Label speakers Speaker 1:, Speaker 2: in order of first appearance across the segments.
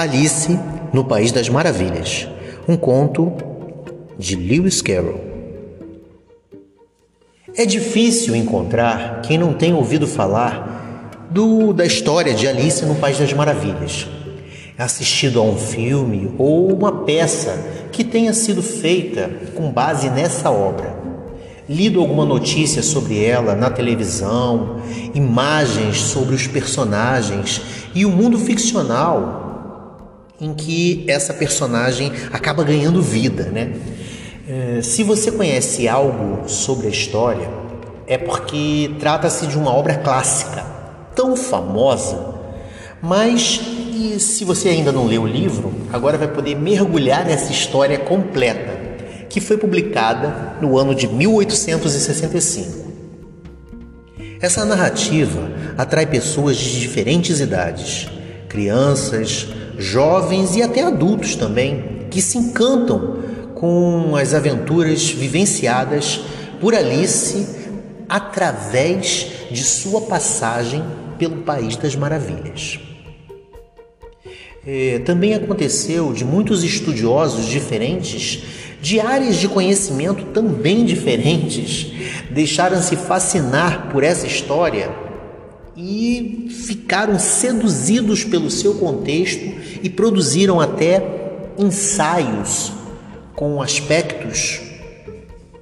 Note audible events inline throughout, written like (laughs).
Speaker 1: Alice no País das Maravilhas, um conto de Lewis Carroll. É difícil encontrar quem não tenha ouvido falar do, da história de Alice no País das Maravilhas, assistido a um filme ou uma peça que tenha sido feita com base nessa obra, lido alguma notícia sobre ela na televisão, imagens sobre os personagens e o mundo ficcional em que essa personagem acaba ganhando vida, né? É, se você conhece algo sobre a história, é porque trata-se de uma obra clássica, tão famosa, mas se você ainda não leu o livro, agora vai poder mergulhar nessa história completa, que foi publicada no ano de 1865. Essa narrativa atrai pessoas de diferentes idades, crianças, jovens e até adultos também, que se encantam com as aventuras vivenciadas por Alice através de sua passagem pelo País das Maravilhas. É, também aconteceu de muitos estudiosos diferentes, de áreas de conhecimento também diferentes, deixaram-se fascinar por essa história e ficaram seduzidos pelo seu contexto e produziram até ensaios com aspectos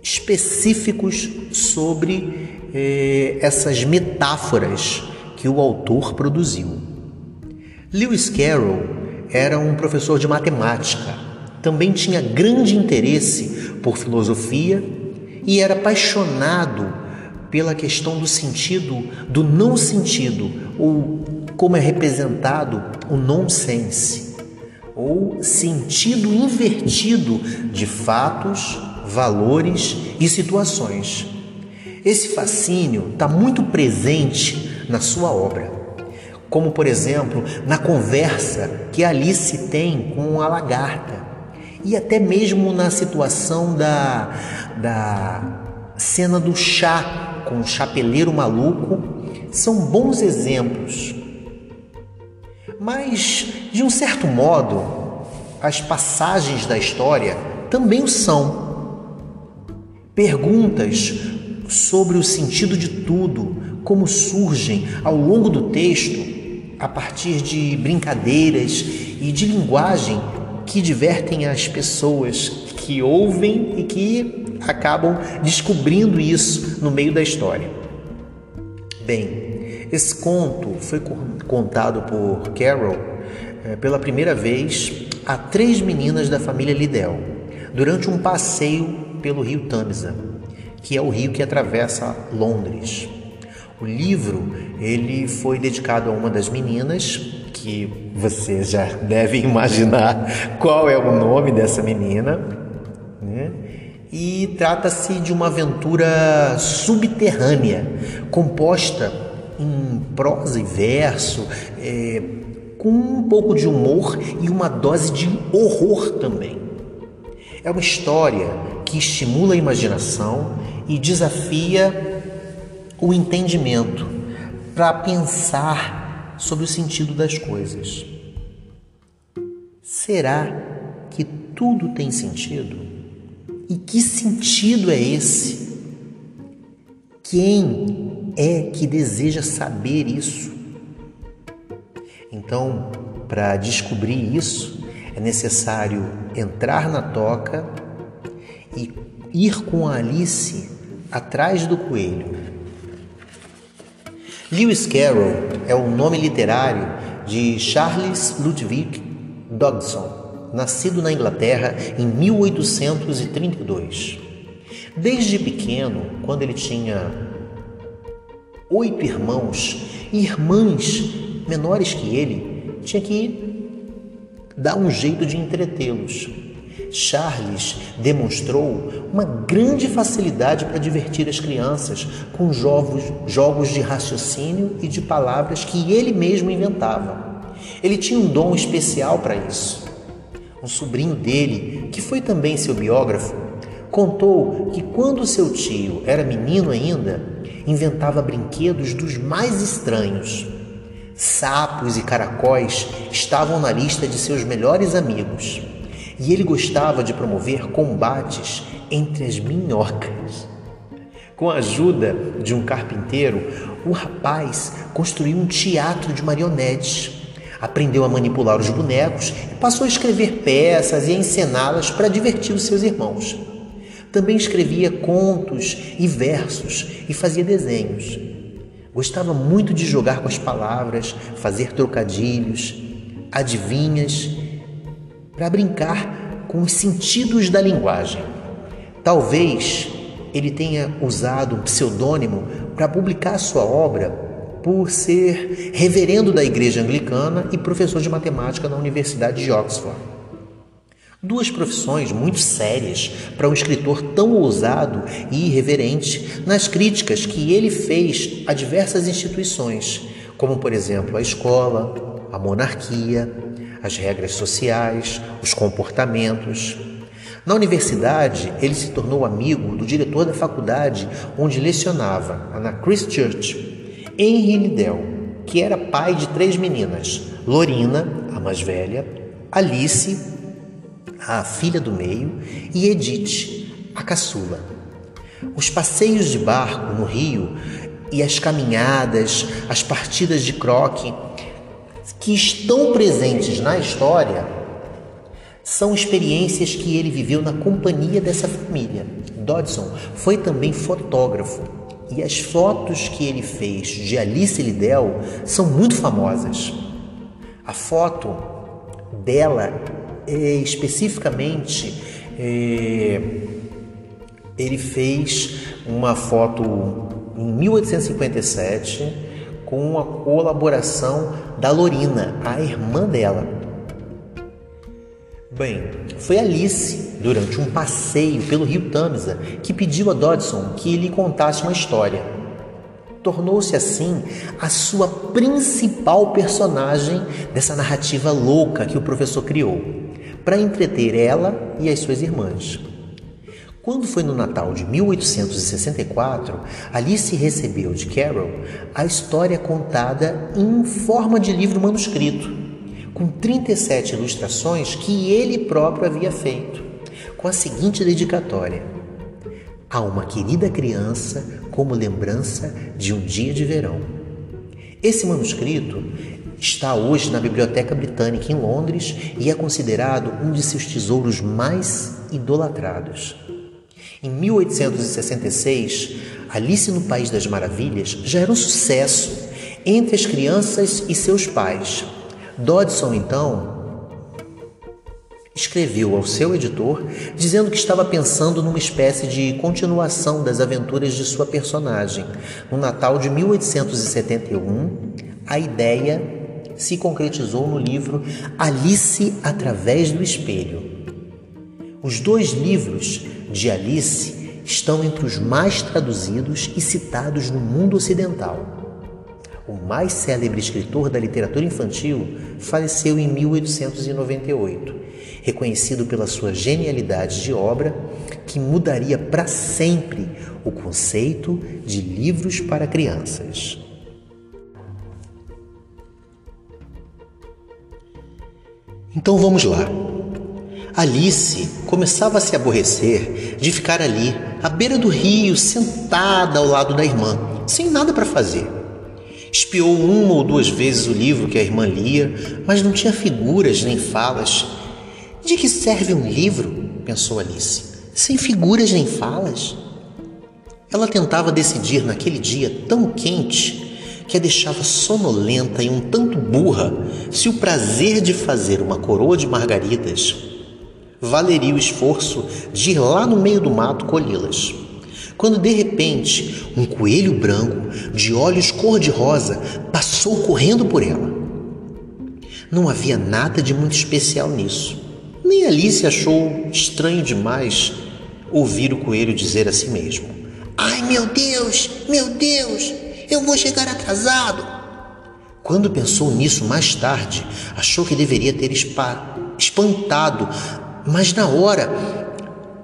Speaker 1: específicos sobre eh, essas metáforas que o autor produziu. Lewis Carroll era um professor de matemática, também tinha grande interesse por filosofia e era apaixonado pela questão do sentido, do não sentido, ou como é representado o nonsense, ou sentido invertido de fatos, valores e situações. Esse fascínio está muito presente na sua obra, como por exemplo na conversa que Alice tem com a lagarta, e até mesmo na situação da, da cena do chá com o chapeleiro maluco são bons exemplos. Mas, de um certo modo, as passagens da história também o são. Perguntas sobre o sentido de tudo, como surgem ao longo do texto, a partir de brincadeiras e de linguagem que divertem as pessoas que ouvem e que acabam descobrindo isso no meio da história. Bem, esse conto foi contado por Carol é, pela primeira vez a três meninas da família Liddell durante um passeio pelo rio Tamisa, que é o rio que atravessa Londres. O livro ele foi dedicado a uma das meninas que você já (laughs) deve imaginar qual é o nome dessa menina, né? e trata-se de uma aventura subterrânea, composta em prosa e verso, é, com um pouco de humor e uma dose de horror também. É uma história que estimula a imaginação e desafia o entendimento para pensar sobre o sentido das coisas. Será que tudo tem sentido? E que sentido é esse? Quem é que deseja saber isso? Então, para descobrir isso, é necessário entrar na toca e ir com a Alice atrás do coelho. Lewis Carroll é o nome literário de Charles Ludwig Dodgson nascido na Inglaterra em 1832. Desde pequeno, quando ele tinha oito irmãos e irmãs menores que ele, tinha que dar um jeito de entretê-los. Charles demonstrou uma grande facilidade para divertir as crianças com jogos, jogos de raciocínio e de palavras que ele mesmo inventava. Ele tinha um dom especial para isso. Um sobrinho dele, que foi também seu biógrafo, contou que quando seu tio era menino ainda, inventava brinquedos dos mais estranhos. Sapos e caracóis estavam na lista de seus melhores amigos. E ele gostava de promover combates entre as minhocas. Com a ajuda de um carpinteiro, o rapaz construiu um teatro de marionetes. Aprendeu a manipular os bonecos e passou a escrever peças e a encená-las para divertir os seus irmãos. Também escrevia contos e versos e fazia desenhos. Gostava muito de jogar com as palavras, fazer trocadilhos, adivinhas, para brincar com os sentidos da linguagem. Talvez ele tenha usado um pseudônimo para publicar sua obra por ser reverendo da igreja anglicana e professor de matemática na Universidade de Oxford. Duas profissões muito sérias para um escritor tão ousado e irreverente nas críticas que ele fez a diversas instituições, como, por exemplo, a escola, a monarquia, as regras sociais, os comportamentos. Na universidade, ele se tornou amigo do diretor da faculdade onde lecionava, na Christchurch, Henry Liddell, que era pai de três meninas: Lorina, a mais velha, Alice, a filha do meio, e Edith, a caçula. Os passeios de barco no rio e as caminhadas, as partidas de croque que estão presentes na história são experiências que ele viveu na companhia dessa família. Dodson foi também fotógrafo e as fotos que ele fez de Alice Liddell são muito famosas. A foto dela especificamente é, ele fez uma foto em 1857 com a colaboração da Lorina, a irmã dela. Bem, foi Alice, durante um passeio pelo rio Tamisa, que pediu a Dodson que lhe contasse uma história. Tornou-se assim a sua principal personagem dessa narrativa louca que o professor criou para entreter ela e as suas irmãs. Quando foi no Natal de 1864, Alice recebeu de Carol a história contada em forma de livro manuscrito, com 37 ilustrações que ele próprio havia feito, com a seguinte dedicatória: A uma querida criança como lembrança de um dia de verão. Esse manuscrito Está hoje na Biblioteca Britânica em Londres e é considerado um de seus tesouros mais idolatrados. Em 1866, Alice no País das Maravilhas já era um sucesso entre as crianças e seus pais. Dodson, então, escreveu ao seu editor dizendo que estava pensando numa espécie de continuação das aventuras de sua personagem. No Natal de 1871, a ideia se concretizou no livro Alice através do espelho. Os dois livros de Alice estão entre os mais traduzidos e citados no mundo ocidental. O mais célebre escritor da literatura infantil faleceu em 1898, reconhecido pela sua genialidade de obra que mudaria para sempre o conceito de livros para crianças. Então vamos lá. Alice começava a se aborrecer de ficar ali, à beira do rio, sentada ao lado da irmã, sem nada para fazer. Espiou uma ou duas vezes o livro que a irmã lia, mas não tinha figuras nem falas. De que serve um livro? pensou Alice, sem figuras nem falas? Ela tentava decidir naquele dia tão quente que a deixava sonolenta e um tanto burra se o prazer de fazer uma coroa de margaridas valeria o esforço de ir lá no meio do mato colhê-las. Quando de repente um coelho branco, de olhos cor-de-rosa, passou correndo por ela. Não havia nada de muito especial nisso. Nem Alice achou estranho demais ouvir o coelho dizer a si mesmo: Ai meu Deus, meu Deus, eu vou chegar atrasado. Quando pensou nisso mais tarde, achou que deveria ter espantado, mas na hora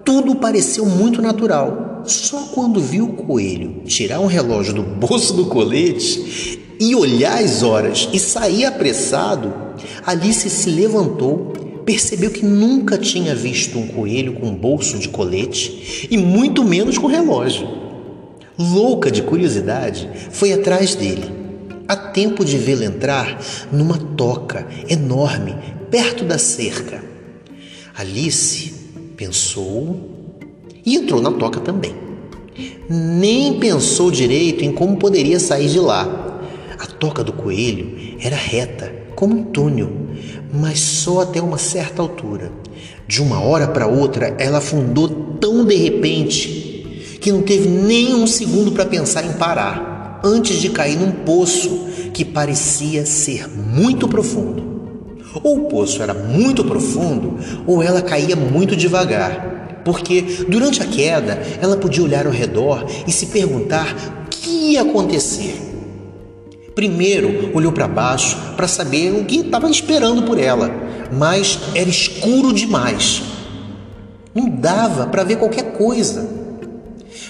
Speaker 1: tudo pareceu muito natural. Só quando viu o coelho tirar um relógio do bolso do colete e olhar as horas e sair apressado, Alice se levantou, percebeu que nunca tinha visto um coelho com bolso de colete e muito menos com relógio. Louca de curiosidade, foi atrás dele. Há tempo de vê-lo entrar numa toca enorme perto da cerca. Alice pensou e entrou na toca também. Nem pensou direito em como poderia sair de lá. A toca do coelho era reta, como um túnel, mas só até uma certa altura. De uma hora para outra, ela afundou tão de repente que não teve nem um segundo para pensar em parar, antes de cair num poço que parecia ser muito profundo. Ou o poço era muito profundo, ou ela caía muito devagar, porque durante a queda ela podia olhar ao redor e se perguntar o que ia acontecer. Primeiro olhou para baixo para saber o que estava esperando por ela, mas era escuro demais. Não dava para ver qualquer coisa.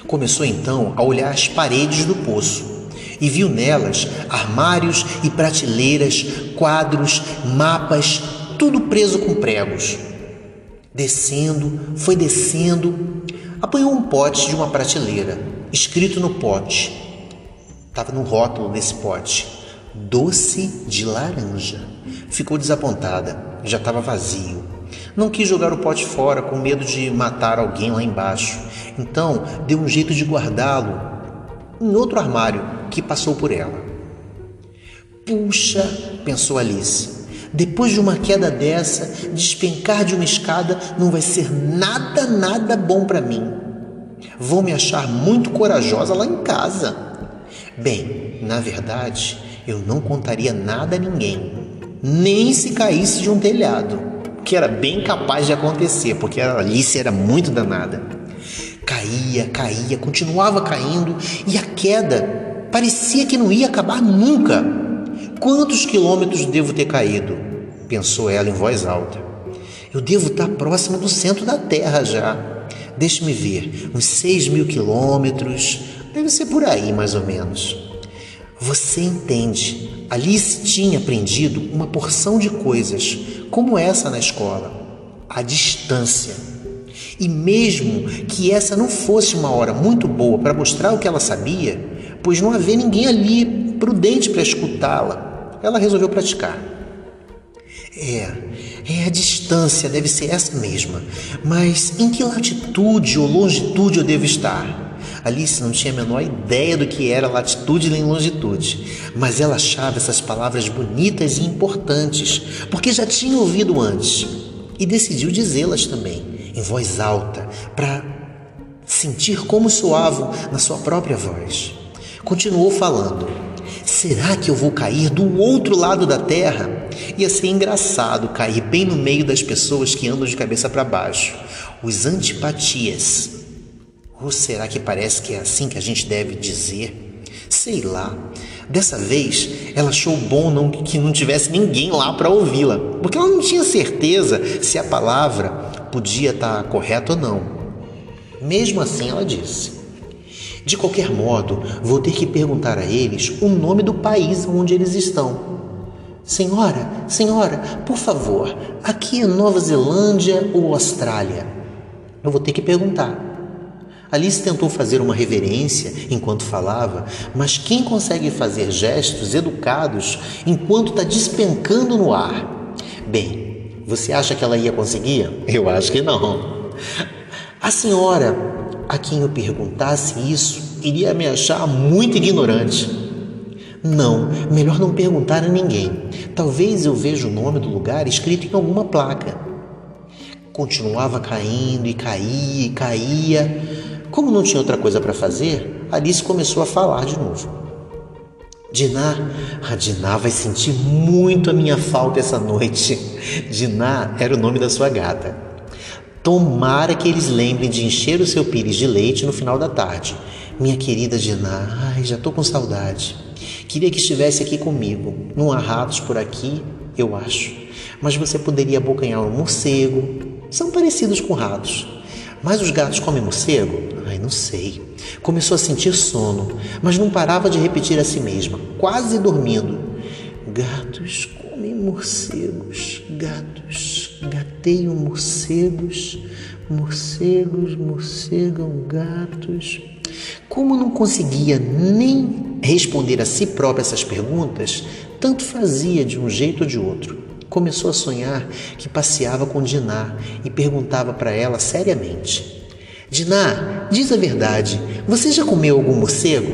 Speaker 1: Começou então a olhar as paredes do poço e viu nelas armários e prateleiras, quadros, mapas, tudo preso com pregos. Descendo, foi descendo, apanhou um pote de uma prateleira, escrito no pote Estava no rótulo desse pote. Doce de laranja. Ficou desapontada. Já estava vazio. Não quis jogar o pote fora com medo de matar alguém lá embaixo. Então deu um jeito de guardá-lo em outro armário que passou por ela. Puxa, pensou Alice. Depois de uma queda dessa, despencar de uma escada não vai ser nada, nada bom para mim. Vou me achar muito corajosa lá em casa. Bem, na verdade, eu não contaria nada a ninguém, nem se caísse de um telhado, que era bem capaz de acontecer, porque a Alice era muito danada. Caía, caía, continuava caindo e a queda parecia que não ia acabar nunca. Quantos quilômetros devo ter caído? pensou ela em voz alta. Eu devo estar próximo do centro da Terra já. Deixe-me ver, uns seis mil quilômetros, Deve ser por aí, mais ou menos. Você entende? Alice tinha aprendido uma porção de coisas, como essa na escola: a distância. E mesmo que essa não fosse uma hora muito boa para mostrar o que ela sabia, pois não havia ninguém ali prudente para escutá-la, ela resolveu praticar. É, é a distância, deve ser essa mesma. Mas em que latitude ou longitude eu devo estar? Alice não tinha a menor ideia do que era latitude nem longitude, mas ela achava essas palavras bonitas e importantes, porque já tinha ouvido antes e decidiu dizê-las também, em voz alta, para sentir como soavam na sua própria voz. Continuou falando: Será que eu vou cair do outro lado da terra? Ia ser engraçado cair bem no meio das pessoas que andam de cabeça para baixo, os antipatias. Ou será que parece que é assim que a gente deve dizer? Sei lá. Dessa vez, ela achou bom não, que não tivesse ninguém lá para ouvi-la, porque ela não tinha certeza se a palavra podia estar tá correta ou não. Mesmo assim, ela disse: De qualquer modo, vou ter que perguntar a eles o nome do país onde eles estão. Senhora, senhora, por favor, aqui é Nova Zelândia ou Austrália? Eu vou ter que perguntar. Alice tentou fazer uma reverência enquanto falava, mas quem consegue fazer gestos educados enquanto está despencando no ar? Bem, você acha que ela ia conseguir? Eu acho que não. A senhora a quem eu perguntasse isso iria me achar muito ignorante. Não, melhor não perguntar a ninguém. Talvez eu veja o nome do lugar escrito em alguma placa. Continuava caindo e caía e caía como não tinha outra coisa para fazer, Alice começou a falar de novo. Diná, a Diná vai sentir muito a minha falta essa noite. Diná era o nome da sua gata. Tomara que eles lembrem de encher o seu pires de leite no final da tarde. Minha querida Diná, ai, já tô com saudade. Queria que estivesse aqui comigo. Não há ratos por aqui, eu acho. Mas você poderia abocanhar um morcego. São parecidos com ratos Mas os gatos comem morcego? Ai, não sei. Começou a sentir sono, mas não parava de repetir a si mesma, quase dormindo. Gatos comem morcegos, gatos gateiam morcegos, morcegos morcegam gatos. Como não conseguia nem responder a si própria essas perguntas, tanto fazia de um jeito ou de outro. Começou a sonhar que passeava com Diná e perguntava para ela seriamente: Diná, diz a verdade, você já comeu algum morcego?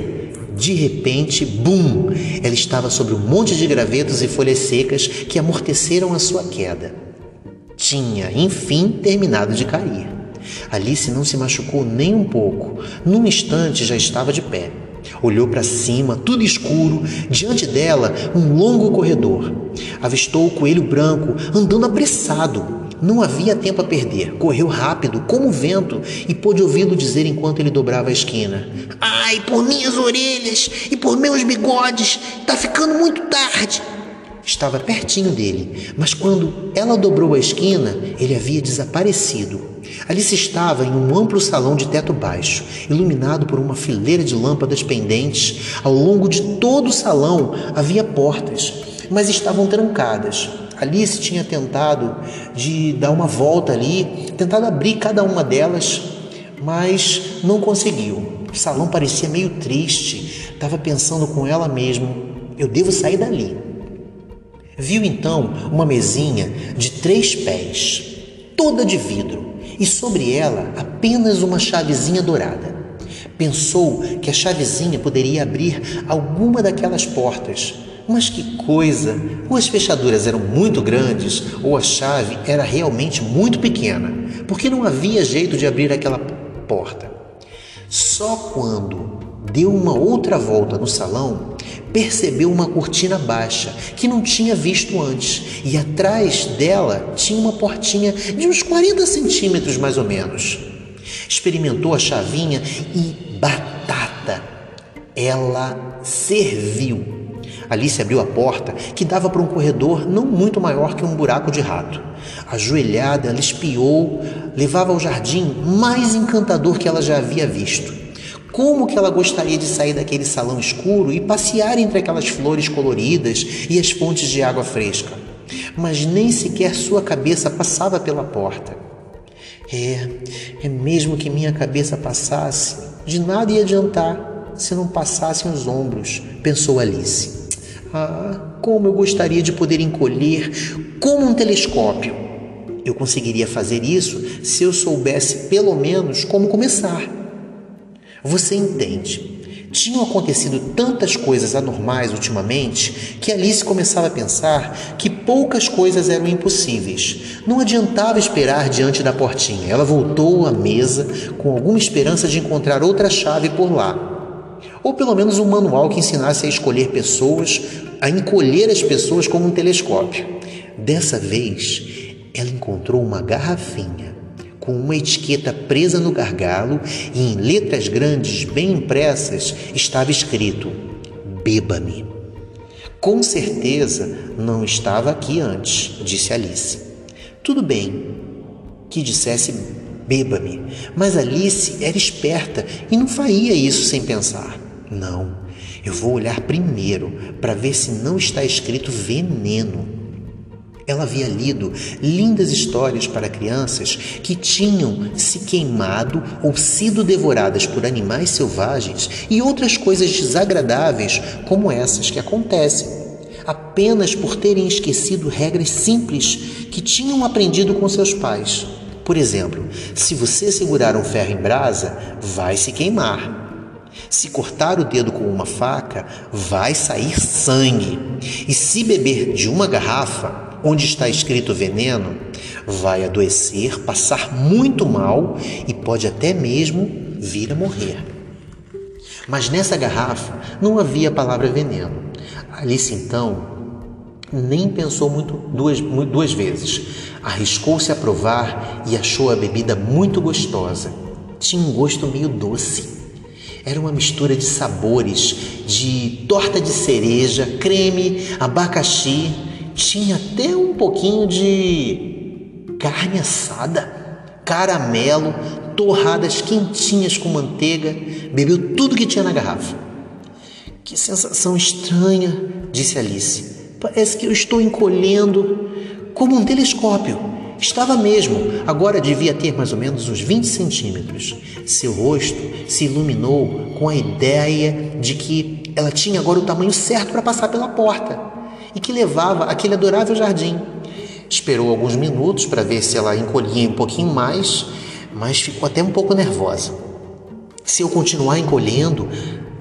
Speaker 1: De repente, bum! Ela estava sobre um monte de gravetos e folhas secas que amorteceram a sua queda. Tinha, enfim, terminado de cair. Alice não se machucou nem um pouco. Num instante já estava de pé. Olhou para cima, tudo escuro, diante dela um longo corredor. Avistou o coelho branco andando apressado. Não havia tempo a perder. Correu rápido, como o vento, e pôde ouvi-lo dizer enquanto ele dobrava a esquina: Ai, por minhas orelhas e por meus bigodes, tá ficando muito tarde. Estava pertinho dele, mas quando ela dobrou a esquina, ele havia desaparecido. Alice estava em um amplo salão de teto baixo, iluminado por uma fileira de lâmpadas pendentes. Ao longo de todo o salão havia portas, mas estavam trancadas. Alice tinha tentado de dar uma volta ali, tentado abrir cada uma delas, mas não conseguiu. O salão parecia meio triste. Estava pensando com ela mesma: eu devo sair dali. Viu então uma mesinha de três pés, toda de vidro, e sobre ela apenas uma chavezinha dourada. Pensou que a chavezinha poderia abrir alguma daquelas portas, mas que coisa! Ou as fechaduras eram muito grandes, ou a chave era realmente muito pequena, porque não havia jeito de abrir aquela porta. Só quando deu uma outra volta no salão, percebeu uma cortina baixa que não tinha visto antes, e atrás dela tinha uma portinha de uns 40 centímetros mais ou menos. Experimentou a chavinha e batata! Ela serviu. Alice abriu a porta, que dava para um corredor não muito maior que um buraco de rato. Ajoelhada, ela espiou, levava ao jardim mais encantador que ela já havia visto. Como que ela gostaria de sair daquele salão escuro e passear entre aquelas flores coloridas e as fontes de água fresca? Mas nem sequer sua cabeça passava pela porta. É, é mesmo que minha cabeça passasse, de nada ia adiantar se não passassem os ombros, pensou Alice. Ah, como eu gostaria de poder encolher como um telescópio. Eu conseguiria fazer isso se eu soubesse pelo menos como começar. Você entende? Tinham acontecido tantas coisas anormais ultimamente que Alice começava a pensar que poucas coisas eram impossíveis. Não adiantava esperar diante da portinha. Ela voltou à mesa com alguma esperança de encontrar outra chave por lá ou pelo menos um manual que ensinasse a escolher pessoas, a encolher as pessoas como um telescópio. Dessa vez, ela encontrou uma garrafinha com uma etiqueta presa no gargalo e em letras grandes bem impressas estava escrito: Beba-me. Com certeza não estava aqui antes, disse Alice. Tudo bem que dissesse beba-me, mas Alice era esperta e não faria isso sem pensar. Não, eu vou olhar primeiro para ver se não está escrito veneno. Ela havia lido lindas histórias para crianças que tinham se queimado ou sido devoradas por animais selvagens e outras coisas desagradáveis como essas que acontecem apenas por terem esquecido regras simples que tinham aprendido com seus pais. Por exemplo, se você segurar um ferro em brasa, vai se queimar. Se cortar o dedo com uma faca, vai sair sangue. E se beber de uma garrafa, onde está escrito veneno, vai adoecer, passar muito mal e pode até mesmo vir a morrer. Mas nessa garrafa não havia a palavra veneno. Alice então nem pensou muito duas, duas vezes. Arriscou-se a provar e achou a bebida muito gostosa. Tinha um gosto meio doce. Era uma mistura de sabores, de torta de cereja, creme, abacaxi, tinha até um pouquinho de carne assada, caramelo, torradas quentinhas com manteiga, bebeu tudo que tinha na garrafa. Que sensação estranha, disse Alice. Parece que eu estou encolhendo como um telescópio. Estava mesmo, agora devia ter mais ou menos uns 20 centímetros. Seu rosto se iluminou com a ideia de que ela tinha agora o tamanho certo para passar pela porta e que levava aquele adorável jardim. Esperou alguns minutos para ver se ela encolhia um pouquinho mais, mas ficou até um pouco nervosa. Se eu continuar encolhendo,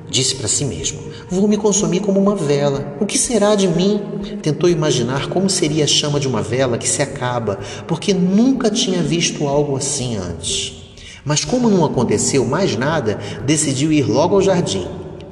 Speaker 1: disse para si mesmo, vou me consumir como uma vela. O que será de mim? Tentou imaginar como seria a chama de uma vela que se acaba, porque nunca tinha visto algo assim antes. Mas como não aconteceu mais nada, decidiu ir logo ao jardim.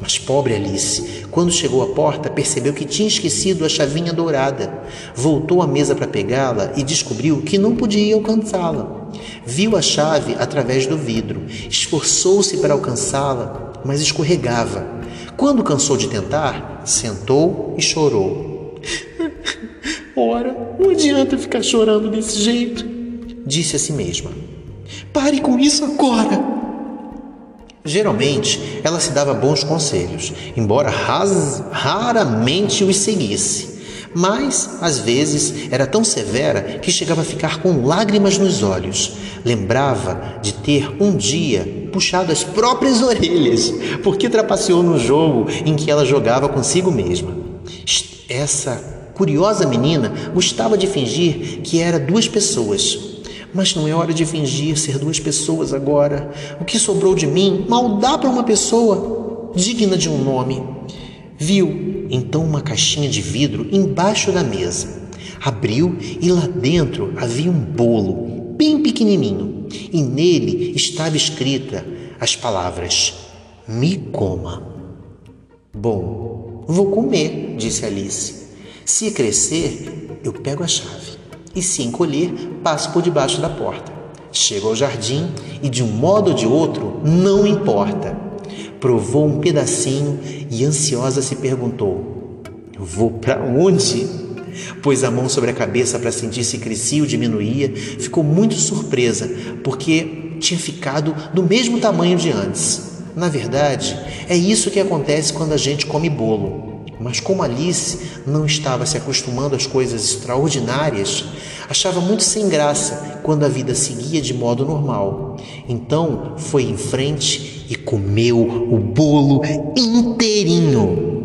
Speaker 1: Mas pobre Alice, quando chegou à porta, percebeu que tinha esquecido a chavinha dourada. Voltou à mesa para pegá-la e descobriu que não podia alcançá-la. Viu a chave através do vidro, esforçou-se para alcançá-la, mas escorregava. Quando cansou de tentar, sentou e chorou. (laughs) Ora, não adianta ficar chorando desse jeito, disse a si mesma. Pare com isso agora! Geralmente, ela se dava bons conselhos, embora raramente os seguisse. Mas, às vezes, era tão severa que chegava a ficar com lágrimas nos olhos. Lembrava de ter um dia puxado as próprias orelhas, porque trapaceou no jogo em que ela jogava consigo mesma. Essa curiosa menina gostava de fingir que era duas pessoas, mas não é hora de fingir ser duas pessoas agora. O que sobrou de mim mal dá para uma pessoa digna de um nome. Viu então uma caixinha de vidro embaixo da mesa. Abriu e lá dentro havia um bolo, bem pequenininho, e nele estava escrita as palavras: Me coma. Bom, vou comer, disse Alice. Se crescer, eu pego a chave e, se encolher, passo por debaixo da porta. Chego ao jardim e, de um modo ou de outro, não importa. Provou um pedacinho e, ansiosa, se perguntou: Vou para onde? Pôs a mão sobre a cabeça para sentir se crescia ou diminuía. Ficou muito surpresa, porque tinha ficado do mesmo tamanho de antes. Na verdade, é isso que acontece quando a gente come bolo. Mas como Alice não estava se acostumando às coisas extraordinárias, achava muito sem graça quando a vida seguia de modo normal. Então foi em frente e comeu o bolo inteirinho.